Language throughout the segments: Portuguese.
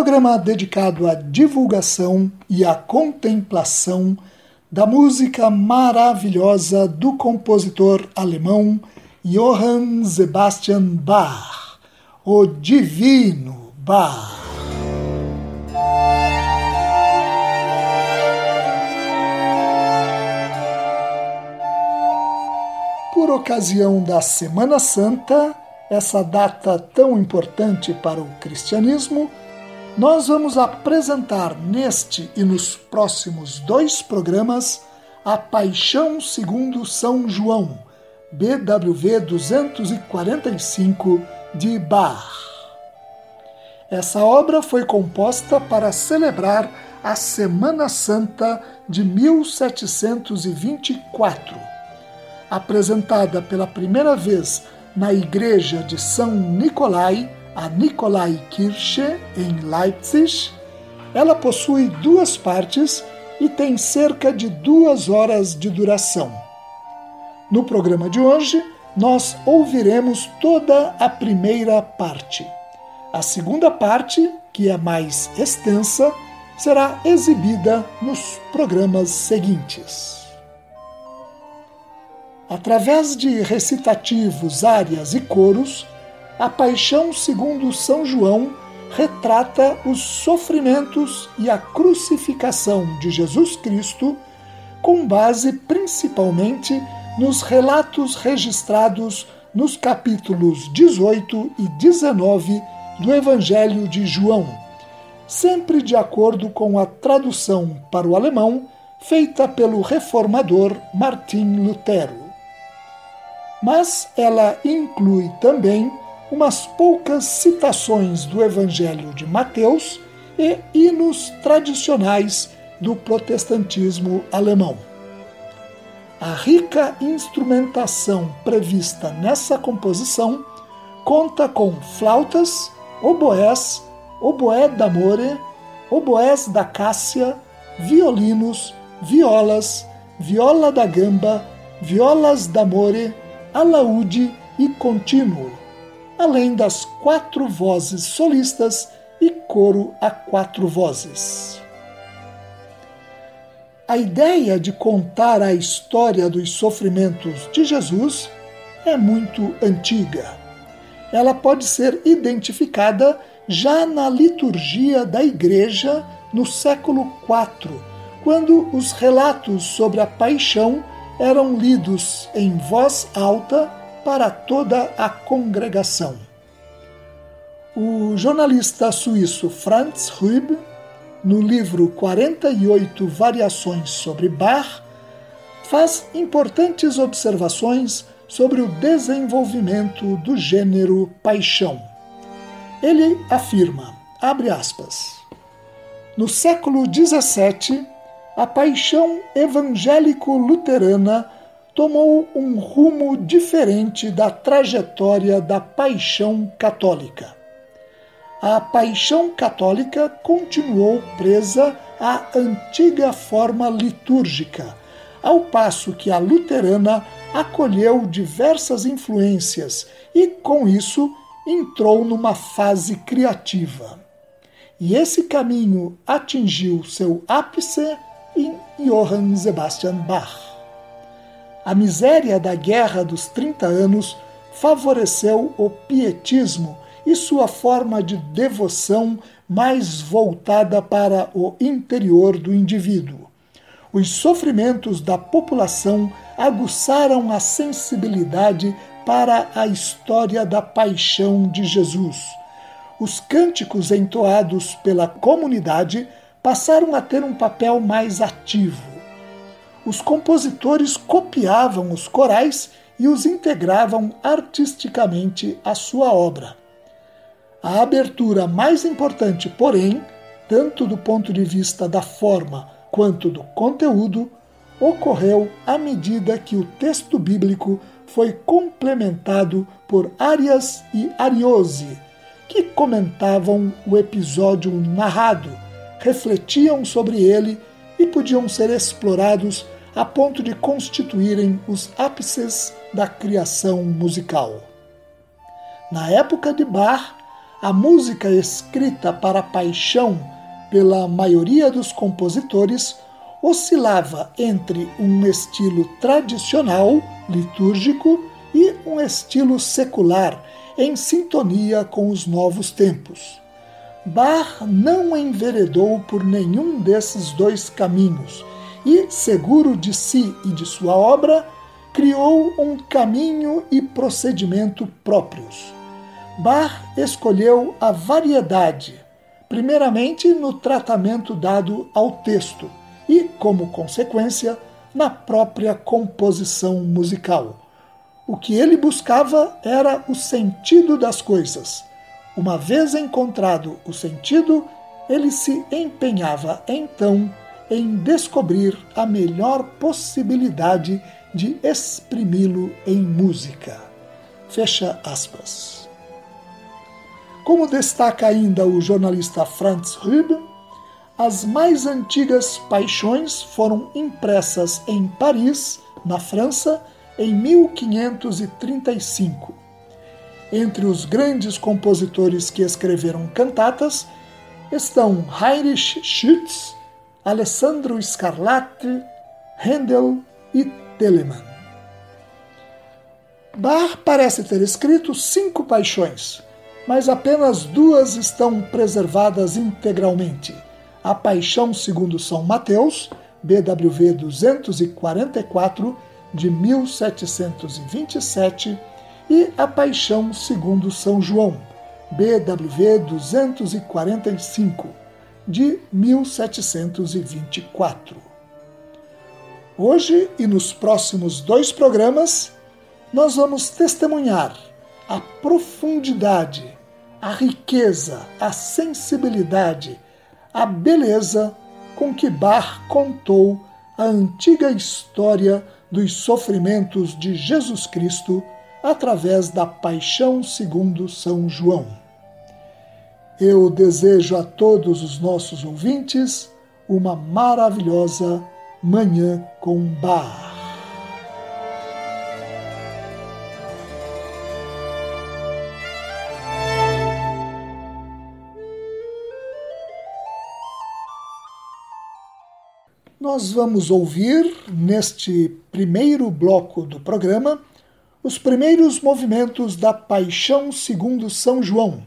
programa dedicado à divulgação e à contemplação da música maravilhosa do compositor alemão Johann Sebastian Bach, o Divino Bach. Por ocasião da Semana Santa, essa data tão importante para o cristianismo, nós vamos apresentar neste e nos próximos dois programas a Paixão segundo São João, BWV 245 de Bach. Essa obra foi composta para celebrar a Semana Santa de 1724. Apresentada pela primeira vez na igreja de São Nicolai, a Nikolaikirche, em Leipzig. Ela possui duas partes e tem cerca de duas horas de duração. No programa de hoje, nós ouviremos toda a primeira parte. A segunda parte, que é mais extensa, será exibida nos programas seguintes. Através de recitativos, áreas e coros, a paixão segundo São João retrata os sofrimentos e a crucificação de Jesus Cristo, com base principalmente nos relatos registrados nos capítulos 18 e 19 do Evangelho de João, sempre de acordo com a tradução para o alemão feita pelo reformador Martim Lutero. Mas ela inclui também umas poucas citações do Evangelho de Mateus e hinos tradicionais do protestantismo alemão. A rica instrumentação prevista nessa composição conta com flautas, oboés, oboé d'amore, oboés da cássia, violinos, violas, viola da gamba, violas d'amore, alaúde e contínuo além das quatro vozes solistas e coro a quatro vozes. A ideia de contar a história dos sofrimentos de Jesus é muito antiga. Ela pode ser identificada já na liturgia da Igreja no século IV, quando os relatos sobre a paixão eram lidos em voz alta para toda a congregação. O jornalista suíço Franz Rüb, no livro 48 Variações sobre Bach, faz importantes observações sobre o desenvolvimento do gênero paixão. Ele afirma, abre aspas, no século XVII, a paixão evangélico-luterana tomou um rumo diferente da trajetória da paixão católica. A paixão católica continuou presa à antiga forma litúrgica, ao passo que a luterana acolheu diversas influências e, com isso, entrou numa fase criativa. E esse caminho atingiu seu ápice em Johann Sebastian Bach. A miséria da Guerra dos Trinta Anos favoreceu o pietismo e sua forma de devoção mais voltada para o interior do indivíduo. Os sofrimentos da população aguçaram a sensibilidade para a história da paixão de Jesus. Os cânticos entoados pela comunidade passaram a ter um papel mais ativo. Os compositores copiavam os corais e os integravam artisticamente à sua obra. A abertura mais importante, porém, tanto do ponto de vista da forma quanto do conteúdo, ocorreu à medida que o texto bíblico foi complementado por Arias e Ariose, que comentavam o episódio narrado, refletiam sobre ele e podiam ser explorados a ponto de constituírem os ápices da criação musical. Na época de Bach, a música escrita para paixão pela maioria dos compositores oscilava entre um estilo tradicional, litúrgico, e um estilo secular, em sintonia com os novos tempos. Bach não enveredou por nenhum desses dois caminhos e, seguro de si e de sua obra, criou um caminho e procedimento próprios. Bach escolheu a variedade, primeiramente no tratamento dado ao texto e, como consequência, na própria composição musical. O que ele buscava era o sentido das coisas. Uma vez encontrado o sentido, ele se empenhava então em descobrir a melhor possibilidade de exprimi-lo em música. Fecha aspas. Como destaca ainda o jornalista Franz Rüben, as mais antigas paixões foram impressas em Paris, na França, em 1535. Entre os grandes compositores que escreveram cantatas estão Heinrich Schütz, Alessandro Scarlatti, Handel e Telemann. Bach parece ter escrito cinco paixões, mas apenas duas estão preservadas integralmente a Paixão segundo São Mateus, BWV 244, de 1727, e A Paixão segundo São João, BWV 245, de 1724. Hoje e nos próximos dois programas, nós vamos testemunhar a profundidade, a riqueza, a sensibilidade, a beleza com que Bach contou a antiga história dos sofrimentos de Jesus Cristo através da paixão segundo São João. Eu desejo a todos os nossos ouvintes uma maravilhosa Manhã com Bach. Nós vamos ouvir, neste primeiro bloco do programa, os primeiros movimentos da Paixão segundo São João,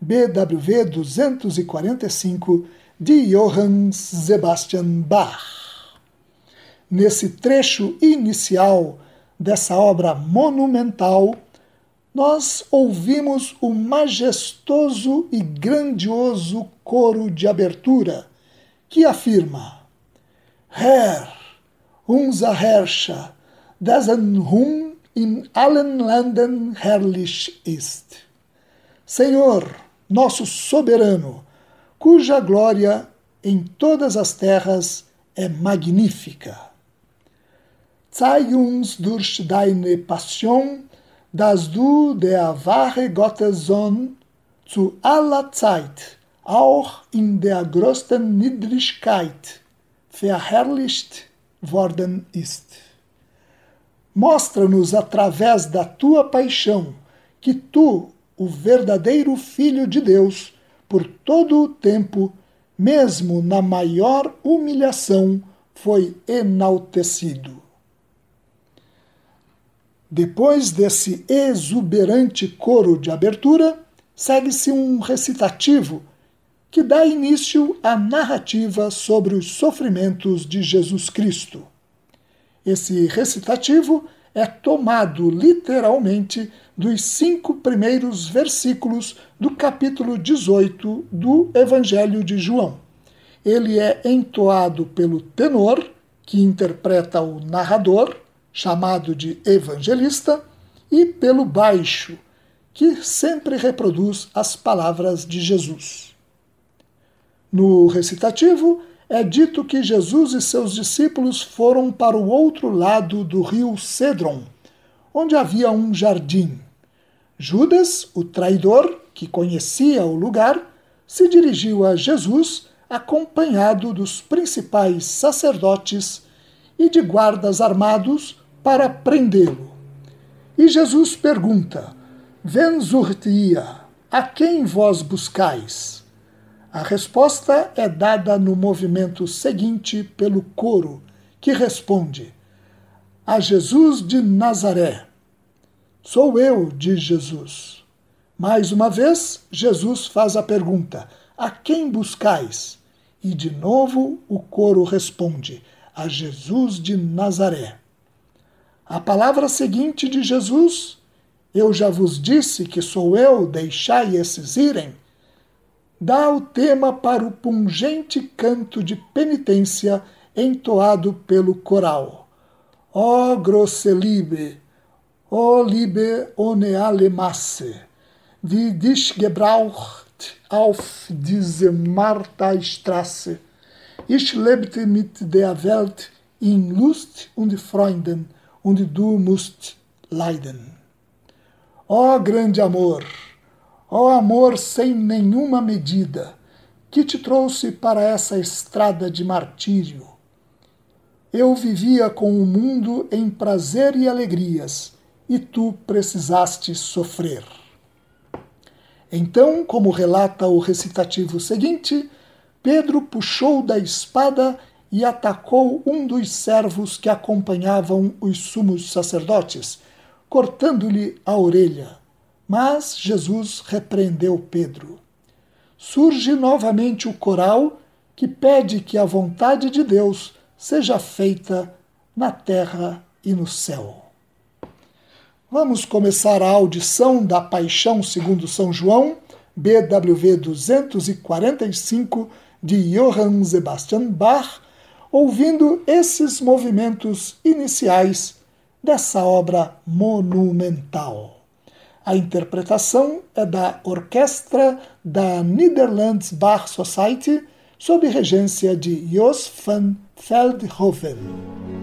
BWV 245, de Johann Sebastian Bach. Nesse trecho inicial dessa obra monumental, nós ouvimos o majestoso e grandioso coro de abertura que afirma Herr, unser Herrscher, dessen Ruhm in allen Ländern herrlich ist. Senhor, nosso soberano, cuja glória em todas as terras é magnífica. Zeig uns durch deine Passion, dass du der wahre Gottessohn zu aller Zeit, auch in der größten Niedrigkeit, verherrlicht worden ist. Mostra-nos através da tua paixão que tu, o verdadeiro Filho de Deus, por todo o tempo, mesmo na maior humilhação, foi enaltecido. Depois desse exuberante coro de abertura, segue-se um recitativo que dá início à narrativa sobre os sofrimentos de Jesus Cristo. Esse recitativo é tomado literalmente dos cinco primeiros versículos do capítulo 18 do Evangelho de João. Ele é entoado pelo tenor, que interpreta o narrador, chamado de evangelista, e pelo baixo, que sempre reproduz as palavras de Jesus. No recitativo, é dito que Jesus e seus discípulos foram para o outro lado do rio Cedron, onde havia um jardim. Judas, o traidor, que conhecia o lugar, se dirigiu a Jesus acompanhado dos principais sacerdotes e de guardas armados para prendê-lo. E Jesus pergunta: Venzurtia, a quem vós buscais? A resposta é dada no movimento seguinte pelo coro, que responde: A Jesus de Nazaré. Sou eu, diz Jesus. Mais uma vez, Jesus faz a pergunta: A quem buscais? E de novo o coro responde: A Jesus de Nazaré. A palavra seguinte de Jesus: Eu já vos disse que sou eu, deixai esses irem dá o tema para o pungente canto de penitência entoado pelo coral. Ó grosse Liebe, ó Liebe ohne alle Masse, die dich gebraucht auf diese Marta-Straße. Ich lebte mit der Welt in Lust und Freunden, und du musst leiden. Ó grande amor! Ó amor sem nenhuma medida, que te trouxe para essa estrada de martírio. Eu vivia com o mundo em prazer e alegrias, e tu precisaste sofrer. Então, como relata o recitativo seguinte, Pedro puxou da espada e atacou um dos servos que acompanhavam os sumos sacerdotes, cortando-lhe a orelha. Mas Jesus repreendeu Pedro. Surge novamente o coral que pede que a vontade de Deus seja feita na terra e no céu. Vamos começar a audição da Paixão segundo São João, BWV 245 de Johann Sebastian Bach, ouvindo esses movimentos iniciais dessa obra monumental. A interpretação é da Orquestra da Netherlands Bach Society, sob regência de Jos van Veldhoven.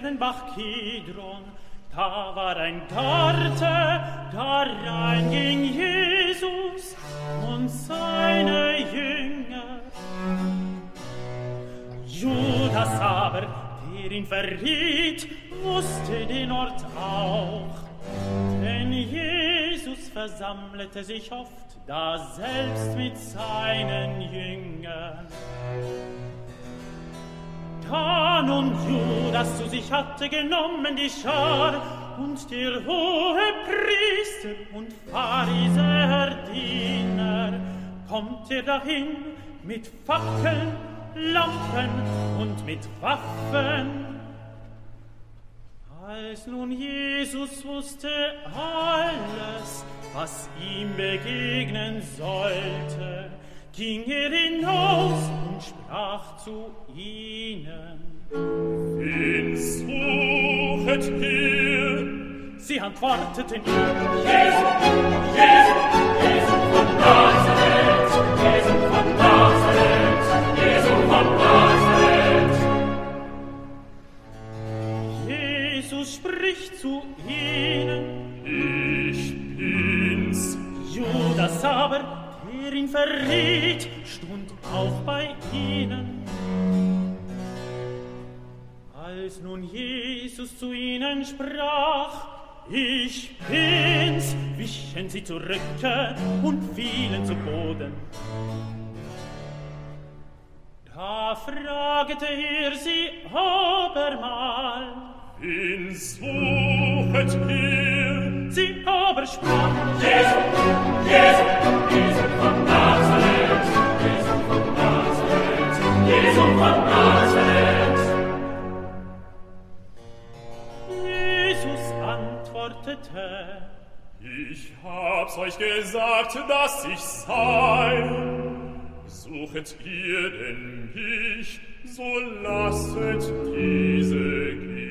Den Bach Kidron, da war ein Garten, da ging Jesus und seine Jünger. Judas aber, der ihn verriet, wusste den Ort auch, denn Jesus versammelte sich oft da selbst mit seinen Jüngern. Da nun Judas zu sich hatte genommen die Schar und der hohe Priester und Pharisäer Diener, kommt er dahin mit Fackeln, Lampen und mit Waffen. Als nun Jesus wusste alles, was ihm begegnen sollte, ging er hinaus und sprach zu ihnen. Wen suchet ihr? Sie antworteten ihm, Jesu, Jesu, Jesu von Nazareth, Jesu von Nazareth, Jesu von Nazareth. Jesus spricht zu ihnen, Ich bin's. Judas aber, der ihn verriet, stund auch bei ihnen. Als nun Jesus zu ihnen sprach, ich bin's, wichen sie zurücke und fielen zu Boden. Da fragte er sie abermal, Wen suchet ihr? Aber sprach, Jesu, Jesu, Jesu von Nazareth, Jesu von Nazareth, Jesu von Nazareth. Jesus antwortete, Ich hab's euch gesagt, dass ich sei. Suchet ihr denn mich, so lasset diese gehen.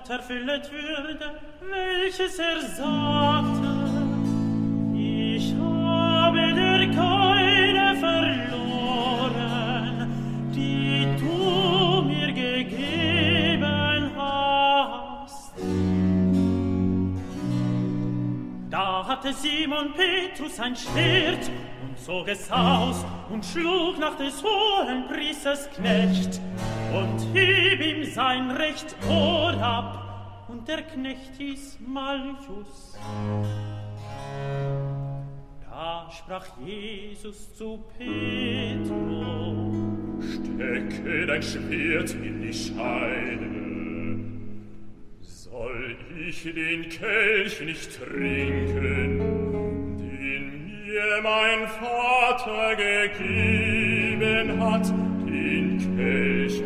Wort erfüllet würde, welches er sagte. Ich habe der keine verloren, die du mir gegeben hast. Da hatte Simon Petrus ein Schwert und zog es aus und schlug nach des hohen Priesters Knecht und hieb ihm sein recht Ohr ab, und der Knecht hieß Malchus. Da sprach Jesus zu Petro, Stecke dein Schwert in die Scheide. Soll ich den Kelch nicht trinken, den mir mein Vater gegeben hat, den Kelch,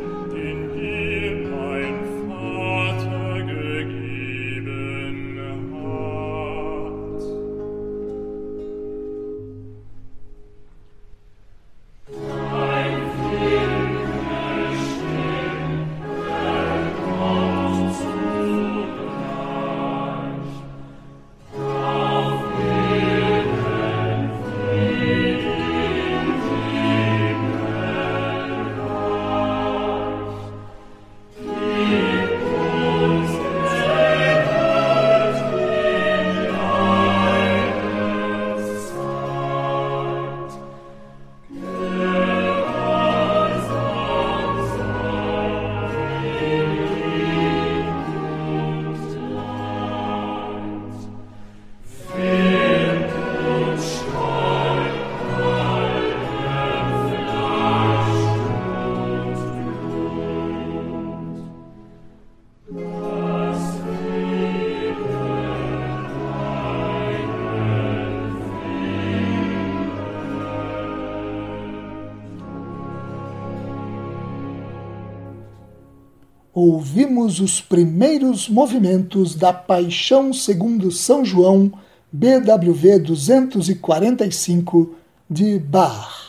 ouvimos os primeiros movimentos da Paixão segundo São João, BWV 245 de Bach.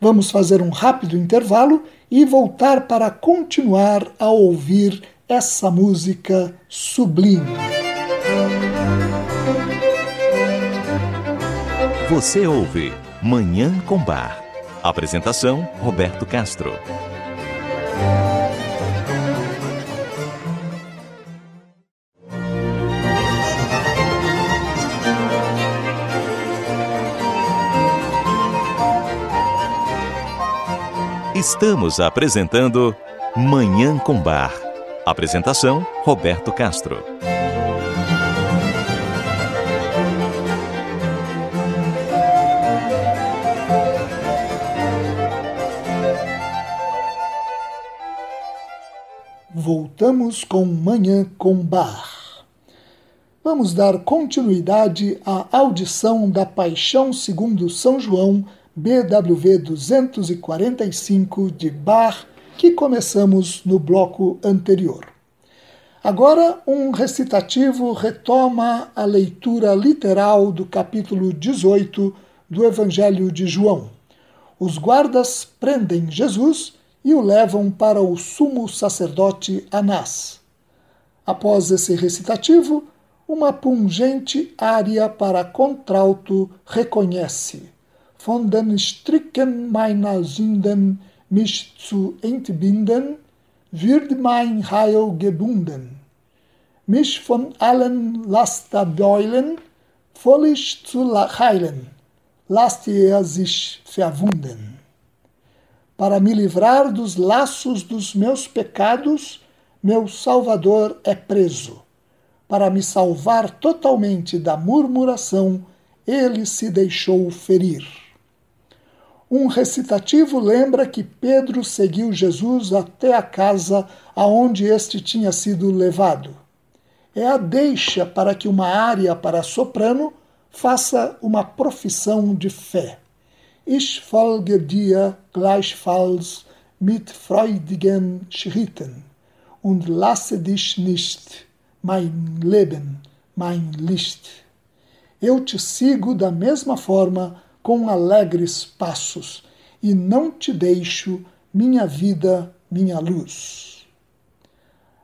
Vamos fazer um rápido intervalo e voltar para continuar a ouvir essa música sublime. Você ouve Manhã com Bar. Apresentação: Roberto Castro. Estamos apresentando Manhã com Bar. Apresentação: Roberto Castro. Voltamos com Manhã com Bar. Vamos dar continuidade à audição da Paixão segundo São João BWV 245 de Bach, que começamos no bloco anterior. Agora, um recitativo retoma a leitura literal do capítulo 18 do Evangelho de João. Os guardas prendem Jesus e o levam para o sumo sacerdote Anás. Após esse recitativo, uma pungente área para contralto reconhece von den Stricken meiner Sünden mich zu entbinden, wird mein Heil gebunden. Mich von allen Lasterbeulen völlig zu heilen, lasst er sich verwunden. Para me livrar dos laços dos meus pecados, meu Salvador é preso. Para me salvar totalmente da murmuração, ele se deixou ferir. Um recitativo lembra que Pedro seguiu Jesus até a casa aonde este tinha sido levado. É a deixa para que uma área para soprano faça uma profissão de fé. Ich folge dir gleichfalls mit freudigen Schritten und lasse dich nicht, mein Leben, mein Licht. Eu te sigo da mesma forma com alegres passos, e não te deixo, minha vida, minha luz.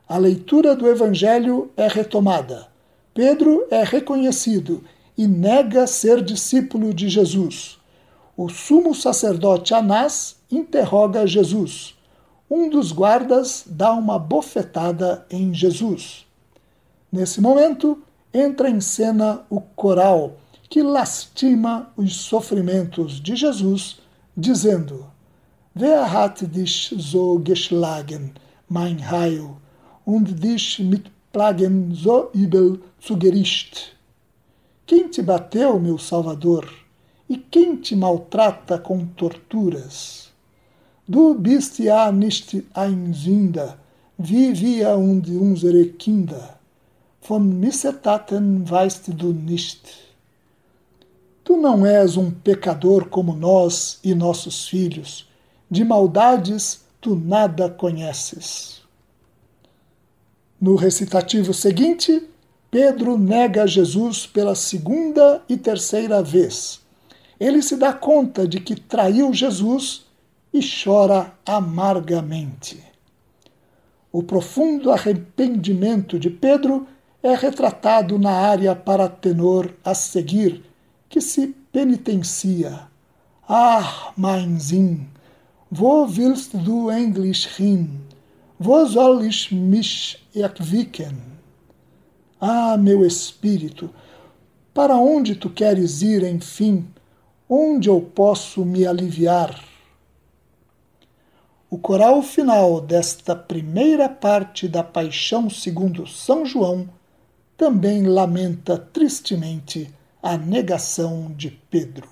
A leitura do Evangelho é retomada. Pedro é reconhecido e nega ser discípulo de Jesus. O sumo sacerdote Anás interroga Jesus. Um dos guardas dá uma bofetada em Jesus. Nesse momento, entra em cena o coral que lastima os sofrimentos de Jesus, dizendo: Wer hat dich so geschlagen, mein Heil, und dich mit Plagen so übel zu Gericht? Quem te bateu, meu Salvador, e quem te maltrata com torturas? Du bist ja nicht ein Sünder, wie wir und unsere Kinder. Von Missetaten weißt du nicht. Tu não és um pecador como nós e nossos filhos, de maldades tu nada conheces. No recitativo seguinte, Pedro nega Jesus pela segunda e terceira vez. Ele se dá conta de que traiu Jesus e chora amargamente. O profundo arrependimento de Pedro é retratado na área para tenor a seguir que se penitencia. Ah, mein Sinn, wo willst du endlich hin? Wo soll ich mich erquicken? Ah, meu espírito, para onde tu queres ir, enfim? Onde eu posso me aliviar? O coral final desta primeira parte da Paixão segundo São João também lamenta tristemente a negação de Pedro.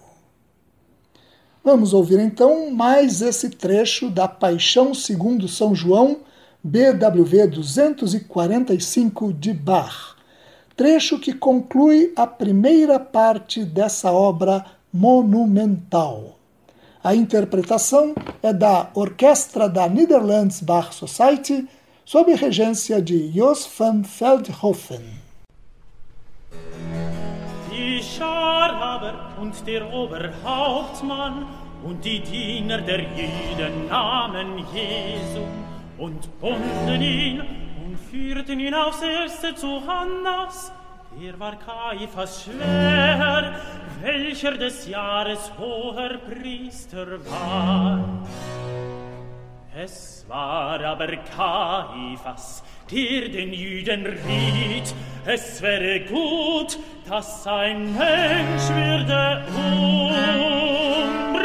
Vamos ouvir então mais esse trecho da Paixão segundo São João, BWV 245 de Bach, trecho que conclui a primeira parte dessa obra monumental. A interpretação é da Orquestra da Netherlands Bach Society, sob regência de Jos van Feldhofen. Schar aber und der Oberhauptmann und die Diener der Jüden nahmen Jesu und bunden ihn und führten ihn aufs Erste zu Hannas, er war Kaiphas schwer, welcher des Jahres hoher Priester war. Es war aber Kaiphas, der den Jüden riet, es wäre gut, dass ein Mensch würde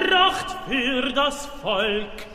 umbracht für das Volk.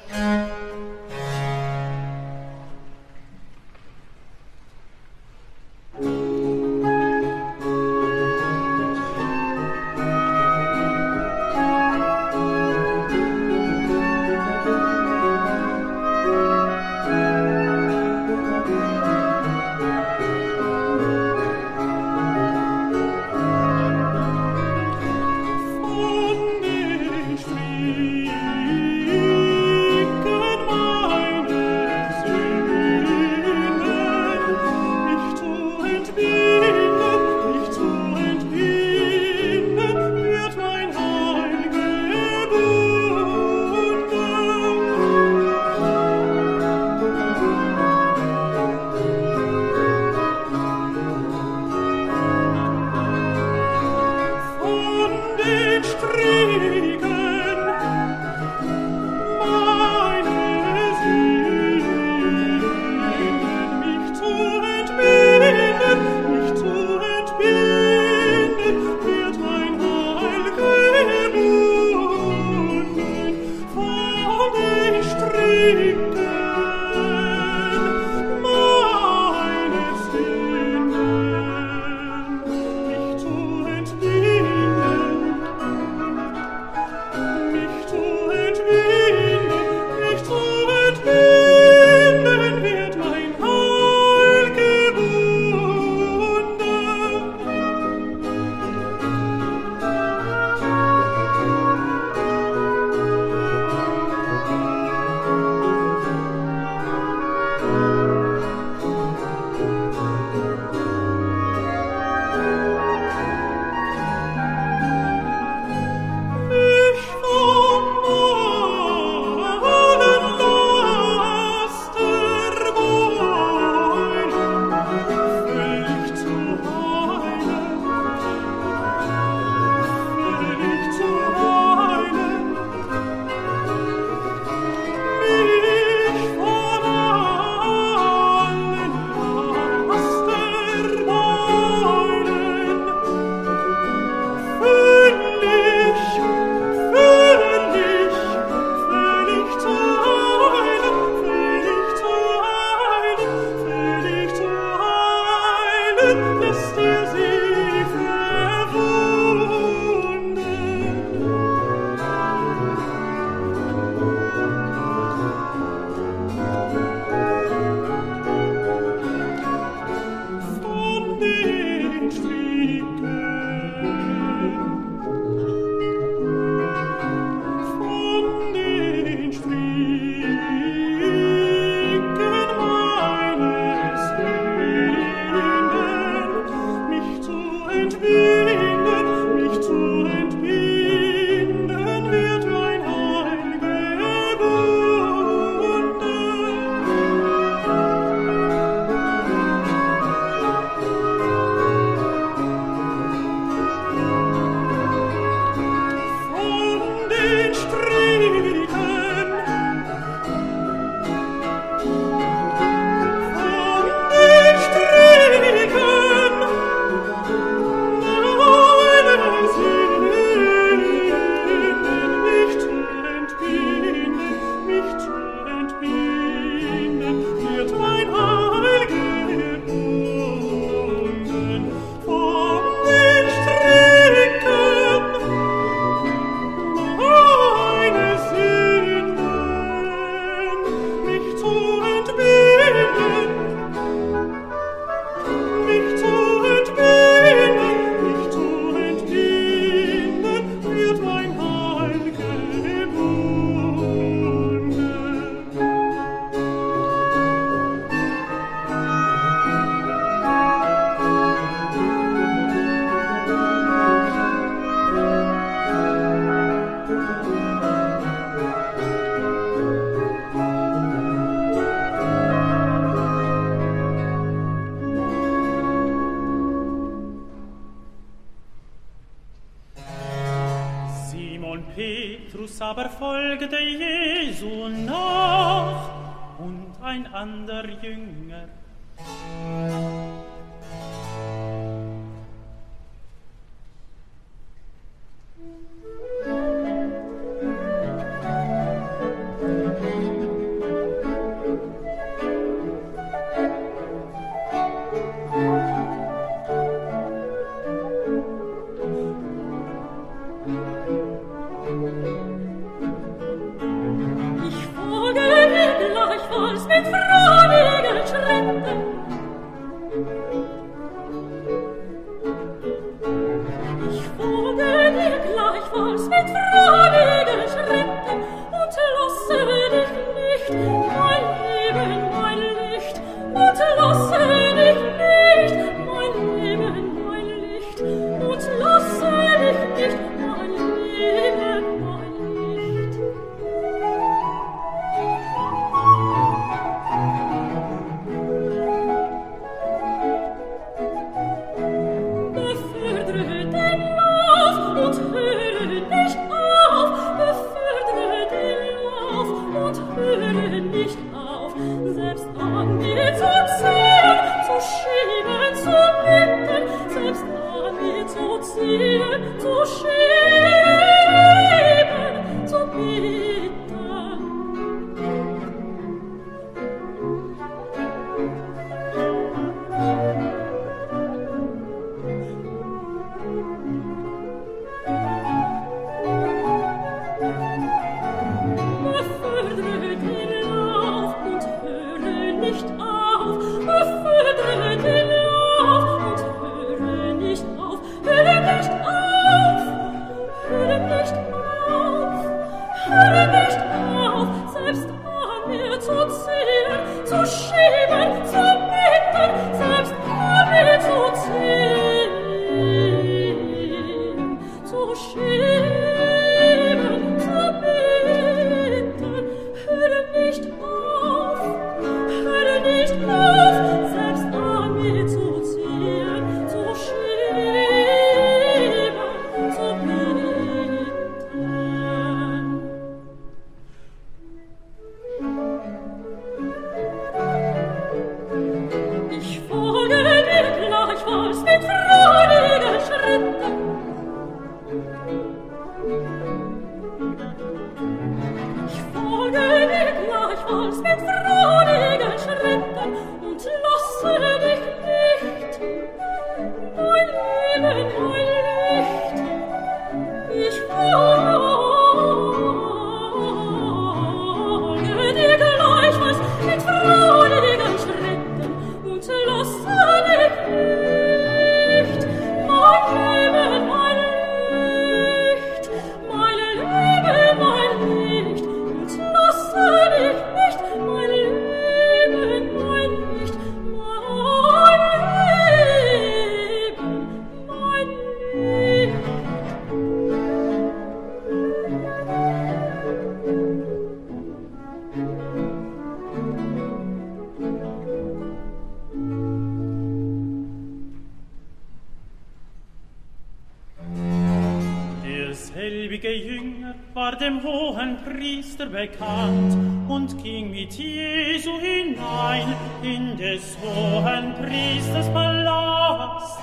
Bekannt und ging mit Jesu hinein in des hohen Priesters Palast.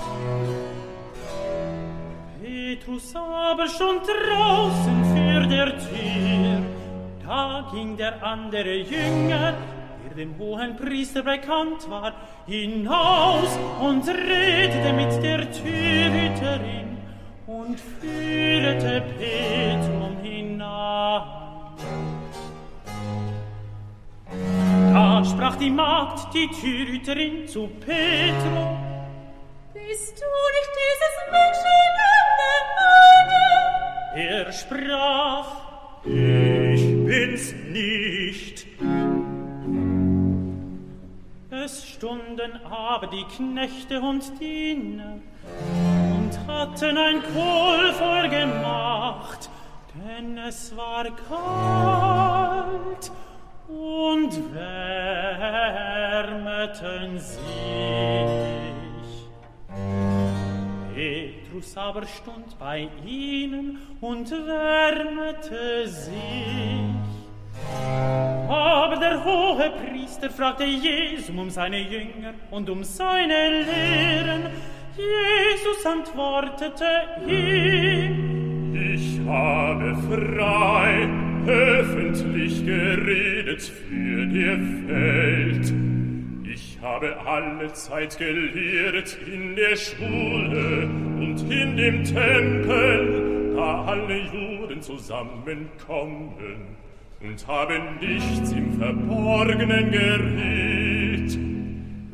Petrus aber schon draußen für der Tür, da ging der andere Jünger, der dem hohen Priester bekannt war, hinaus und redete mit der Türhüterin und führte Petrum hinein. Sprach die Magd, die Türhüterin, zu Petro. Bist du nicht dieses Menschen Er sprach, Ich bin's nicht. Es stunden aber die Knechte und Diener und hatten ein Kohl vorgemacht, denn es war kalt und wärmeten sich. Petrus aber stund bei ihnen und wärmete sich. Aber der hohe Priester fragte Jesum um seine Jünger und um seine Lehren. Jesus antwortete ihm, Ich habe frei, öffentlich geredet für ihr Welt. Ich habe alle Zeit gelehrt in der Schule und in dem Tempel, da alle Juden zusammenkommen und habe nichts im Verborgenen geredet.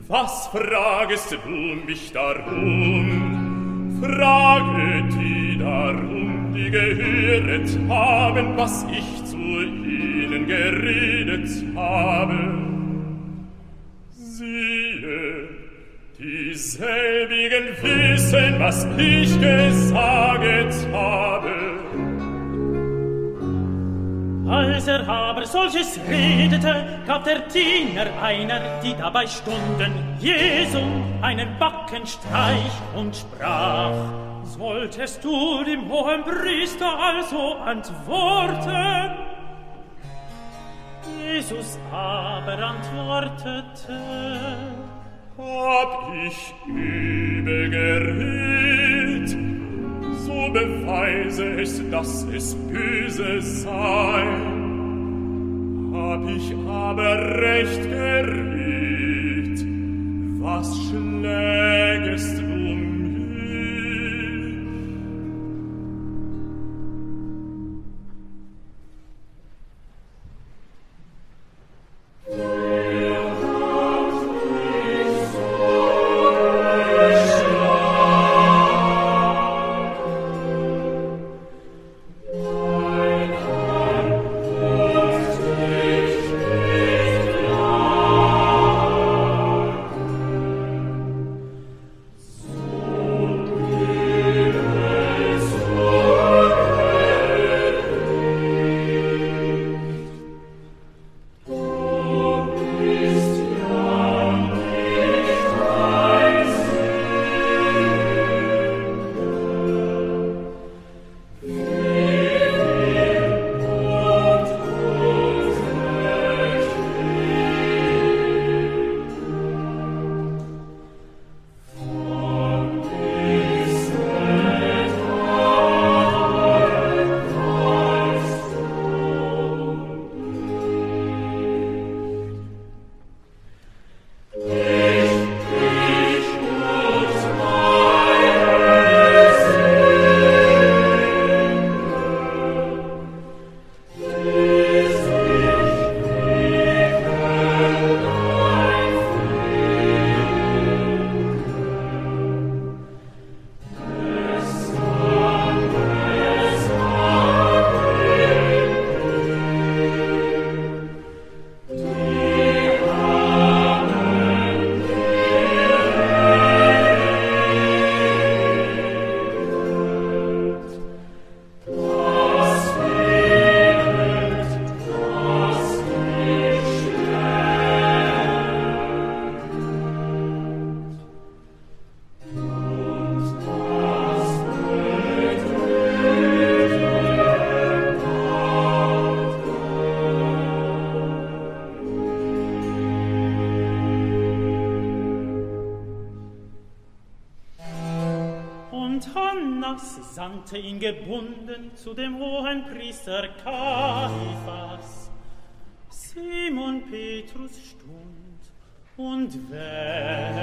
Was fragest du mich darum? Frage die darum, die gehöret haben, was ich zu ihnen geredet habe. Siehe, dieselbigen wissen, was ich gesagt habe. Als er aber solches redete, gab der Diener einer, die dabei stunden, Jesu einen Backenstreich und sprach, Solltest du dem hohen Priester also antworten? Jesus aber antwortete, Hab ich übel geredet, so beweise es, dass es böse sei. Hab ich aber recht geredet, was schlägest sandte ihn gebunden zu dem hohen Priester Kaiphas. Simon Petrus stund und wärmete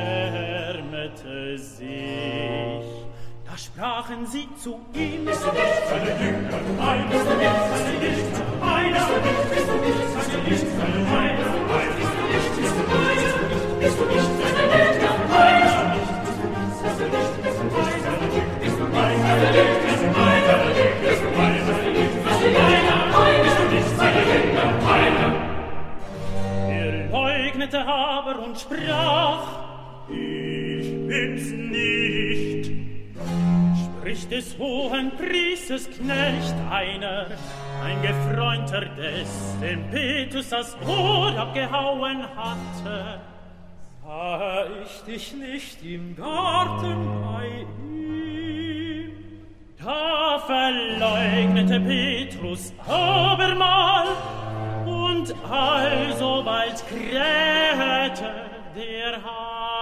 sich. Da sprachen sie zu ihm, Bist du nicht seine Jünger? Nein, bist du nicht seine Jünger? einer, Bist du nicht seine Jünger? Nein, nein, leugnete aber und sprach, Ich bin's nicht. spricht des hohen Priesters Knecht einer, ein Gefreunter des, den Petrus das Ohr abgehauen hatte. Sah ich dich nicht im Garten bei ihm? Da verleugnete Petrus abermal und alsobald krähte der Hahn.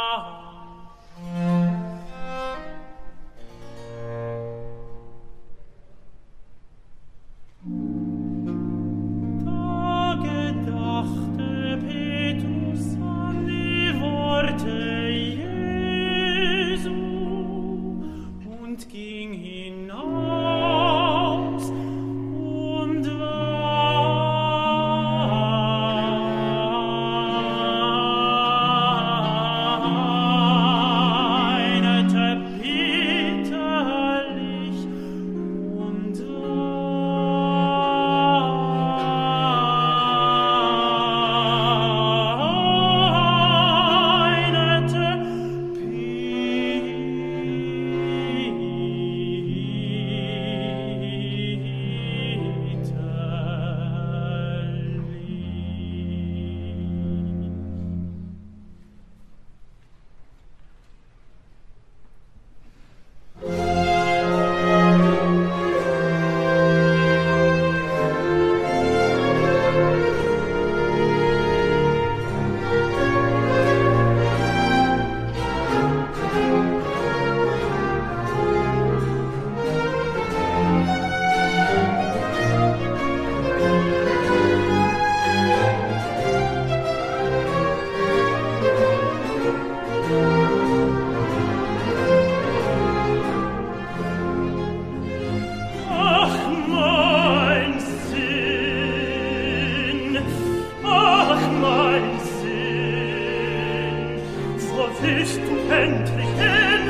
endlich hin,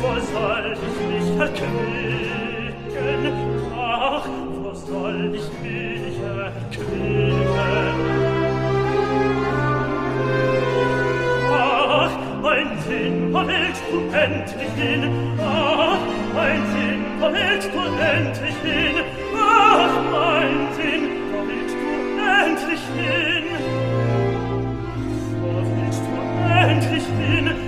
wo soll ich mich erquicken? Ach, wo soll ich mich erquicken? Ach, mein Sinn, wo willst du endlich hin? Ach, mein Sinn, wo willst du endlich hin? Ach, mein Sinn, wo willst du endlich hin? Wo willst du endlich hin?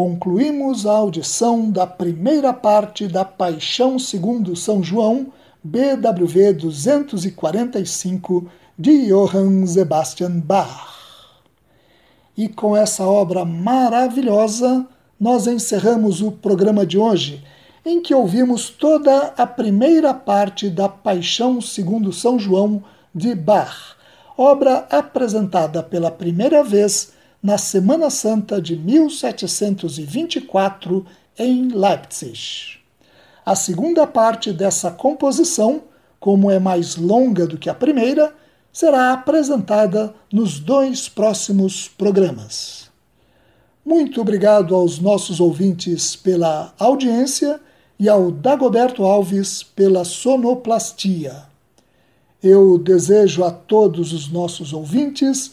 concluímos a audição da primeira parte da Paixão segundo São João, BWV 245, de Johann Sebastian Bach. E com essa obra maravilhosa, nós encerramos o programa de hoje, em que ouvimos toda a primeira parte da Paixão segundo São João de Bach, obra apresentada pela primeira vez na Semana Santa de 1724 em Leipzig. A segunda parte dessa composição, como é mais longa do que a primeira, será apresentada nos dois próximos programas. Muito obrigado aos nossos ouvintes pela audiência e ao Dagoberto Alves pela sonoplastia. Eu desejo a todos os nossos ouvintes